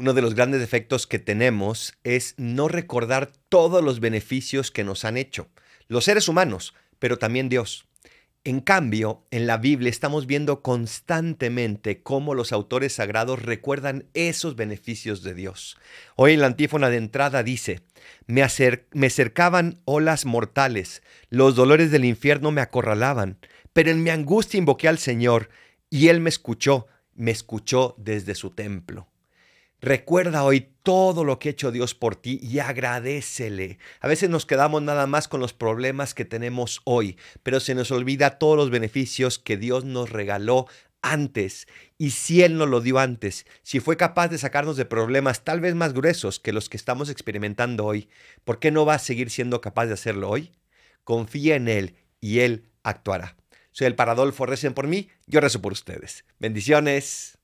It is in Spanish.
Uno de los grandes defectos que tenemos es no recordar todos los beneficios que nos han hecho, los seres humanos, pero también Dios. En cambio, en la Biblia estamos viendo constantemente cómo los autores sagrados recuerdan esos beneficios de Dios. Hoy en la antífona de entrada dice, me, me cercaban olas mortales, los dolores del infierno me acorralaban, pero en mi angustia invoqué al Señor y Él me escuchó, me escuchó desde su templo. Recuerda hoy todo lo que ha hecho Dios por ti y agradecele. A veces nos quedamos nada más con los problemas que tenemos hoy, pero se nos olvida todos los beneficios que Dios nos regaló antes. Y si Él nos lo dio antes, si fue capaz de sacarnos de problemas tal vez más gruesos que los que estamos experimentando hoy, ¿por qué no va a seguir siendo capaz de hacerlo hoy? Confía en Él y Él actuará. Soy el Paradolfo, recen por mí, yo rezo por ustedes. Bendiciones.